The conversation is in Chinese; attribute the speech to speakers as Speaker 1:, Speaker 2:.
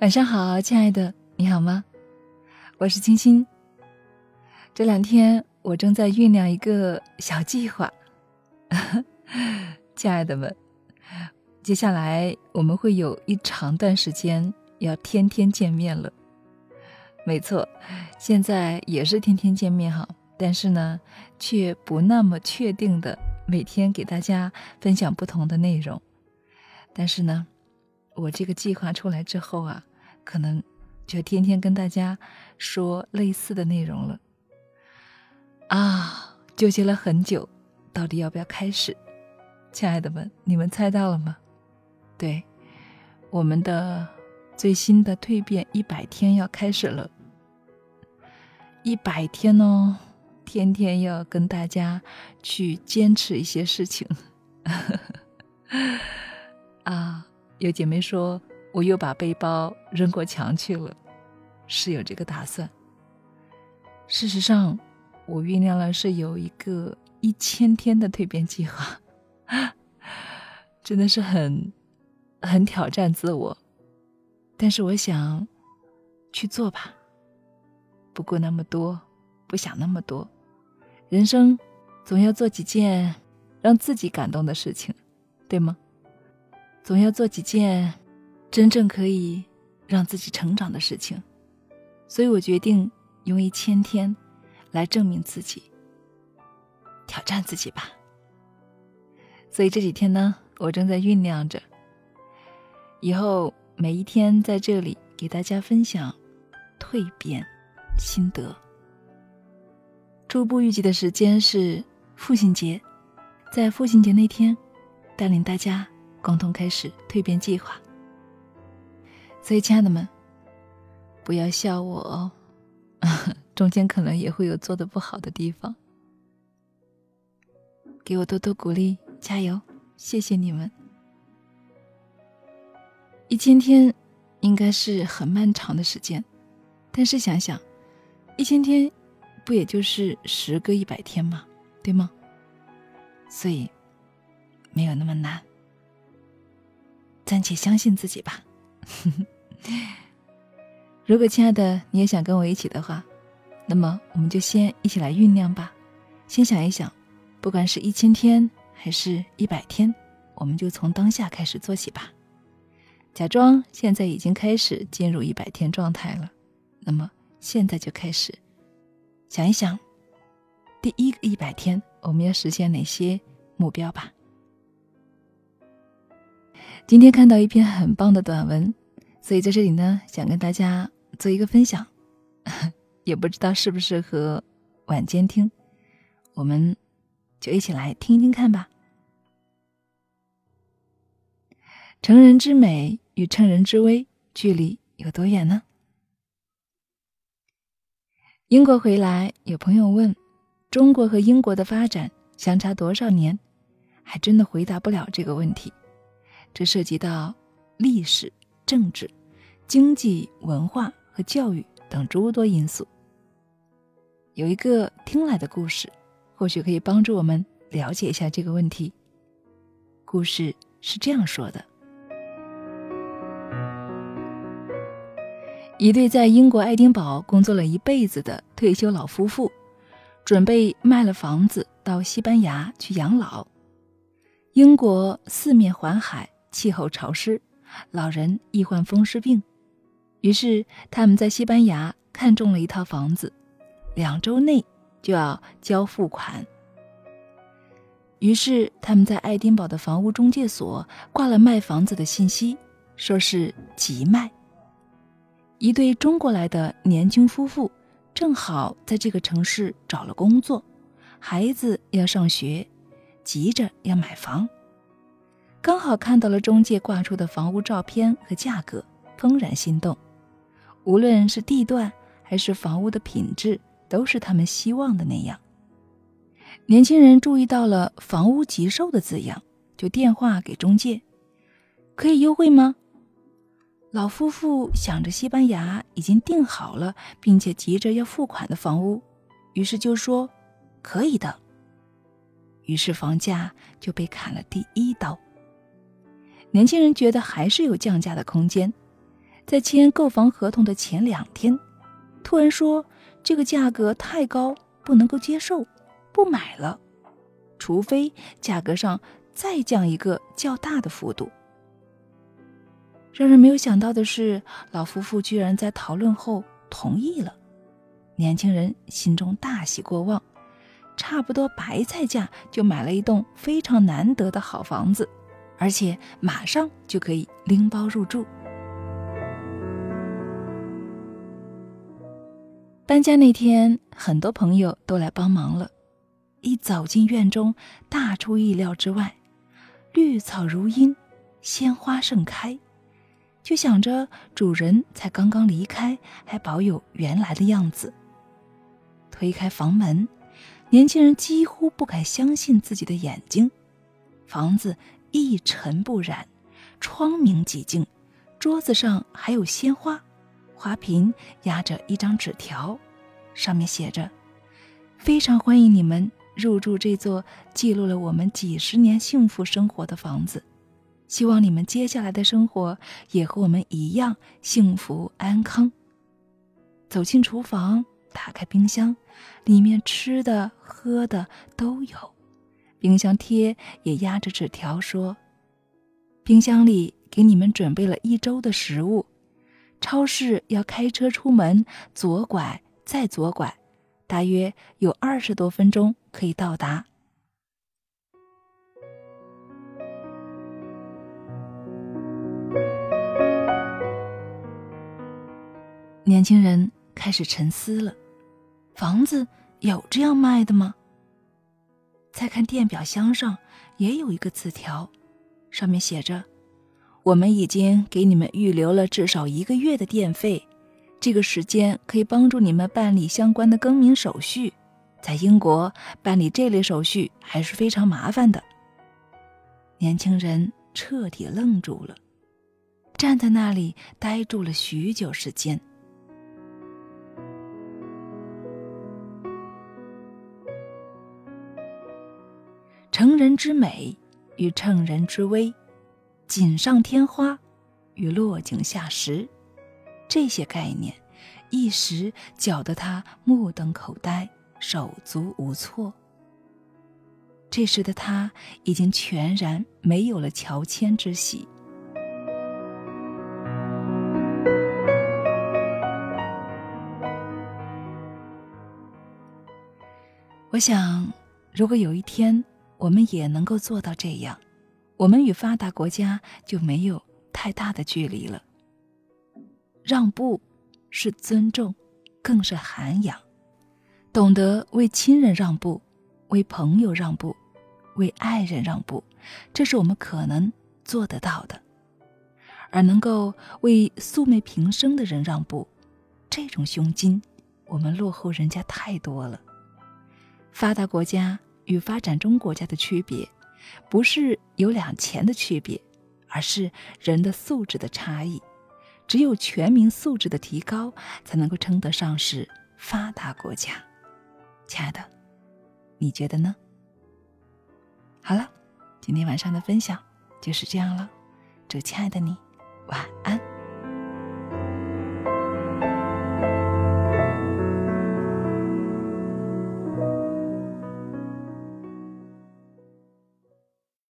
Speaker 1: 晚上好，亲爱的，你好吗？我是清新。这两天我正在酝酿一个小计划，亲爱的们，接下来我们会有一长段时间要天天见面了。没错，现在也是天天见面哈，但是呢，却不那么确定的每天给大家分享不同的内容。但是呢，我这个计划出来之后啊。可能就天天跟大家说类似的内容了啊！纠结了很久，到底要不要开始？亲爱的们，你们猜到了吗？对，我们的最新的蜕变一百天要开始了。一百天哦，天天要跟大家去坚持一些事情。啊，有姐妹说。我又把背包扔过墙去了，是有这个打算。事实上，我酝酿了是有一个一千天的蜕变计划，真的是很很挑战自我。但是我想去做吧，不顾那么多，不想那么多。人生总要做几件让自己感动的事情，对吗？总要做几件。真正可以让自己成长的事情，所以我决定用一千天来证明自己，挑战自己吧。所以这几天呢，我正在酝酿着，以后每一天在这里给大家分享蜕变心得。初步预计的时间是父亲节，在父亲节那天，带领大家共同开始蜕变计划。所以，亲爱的们，不要笑我哦，中间可能也会有做的不好的地方，给我多多鼓励，加油！谢谢你们。一千天应该是很漫长的时间，但是想想，一千天不也就是十个一百天吗？对吗？所以没有那么难，暂且相信自己吧。如果亲爱的你也想跟我一起的话，那么我们就先一起来酝酿吧。先想一想，不管是一千天还是一百天，我们就从当下开始做起吧。假装现在已经开始进入一百天状态了，那么现在就开始想一想，第一个一百天我们要实现哪些目标吧。今天看到一篇很棒的短文，所以在这里呢，想跟大家做一个分享，也不知道适不适合晚间听，我们就一起来听一听看吧。成人之美与成人之危距离有多远呢？英国回来，有朋友问：中国和英国的发展相差多少年？还真的回答不了这个问题。这涉及到历史、政治、经济、文化和教育等诸多因素。有一个听来的故事，或许可以帮助我们了解一下这个问题。故事是这样说的：一对在英国爱丁堡工作了一辈子的退休老夫妇，准备卖了房子到西班牙去养老。英国四面环海。气候潮湿，老人易患风湿病，于是他们在西班牙看中了一套房子，两周内就要交付款。于是他们在爱丁堡的房屋中介所挂了卖房子的信息，说是急卖。一对中国来的年轻夫妇正好在这个城市找了工作，孩子要上学，急着要买房。刚好看到了中介挂出的房屋照片和价格，怦然心动。无论是地段还是房屋的品质，都是他们希望的那样。年轻人注意到了“房屋急售”的字样，就电话给中介：“可以优惠吗？”老夫妇想着西班牙已经订好了，并且急着要付款的房屋，于是就说：“可以的。”于是房价就被砍了第一刀。年轻人觉得还是有降价的空间，在签购房合同的前两天，突然说这个价格太高，不能够接受，不买了，除非价格上再降一个较大的幅度。让人没有想到的是，老夫妇居然在讨论后同意了。年轻人心中大喜过望，差不多白菜价就买了一栋非常难得的好房子，而且马上就可以拎包入住。搬家那天，很多朋友都来帮忙了。一走进院中，大出意料之外，绿草如茵，鲜花盛开。就想着主人才刚刚离开，还保有原来的样子。推开房门，年轻人几乎不敢相信自己的眼睛。房子一尘不染，窗明几净，桌子上还有鲜花，花瓶压着一张纸条，上面写着：“非常欢迎你们入住这座记录了我们几十年幸福生活的房子。”希望你们接下来的生活也和我们一样幸福安康。走进厨房，打开冰箱，里面吃的喝的都有。冰箱贴也压着纸条说：“冰箱里给你们准备了一周的食物。超市要开车出门，左拐再左拐，大约有二十多分钟可以到达。”年轻人开始沉思了：房子有这样卖的吗？再看电表箱上也有一个字条，上面写着：“我们已经给你们预留了至少一个月的电费，这个时间可以帮助你们办理相关的更名手续。在英国办理这类手续还是非常麻烦的。”年轻人彻底愣住了，站在那里呆住了许久时间。成人之美与乘人之危，锦上添花与落井下石，这些概念一时搅得他目瞪口呆，手足无措。这时的他已经全然没有了乔迁之喜。我想，如果有一天。我们也能够做到这样，我们与发达国家就没有太大的距离了。让步是尊重，更是涵养。懂得为亲人让步，为朋友让步，为爱人让步，这是我们可能做得到的。而能够为素昧平生的人让步，这种胸襟，我们落后人家太多了。发达国家。与发展中国家的区别，不是有两钱的区别，而是人的素质的差异。只有全民素质的提高，才能够称得上是发达国家。亲爱的，你觉得呢？好了，今天晚上的分享就是这样了。祝亲爱的你晚安。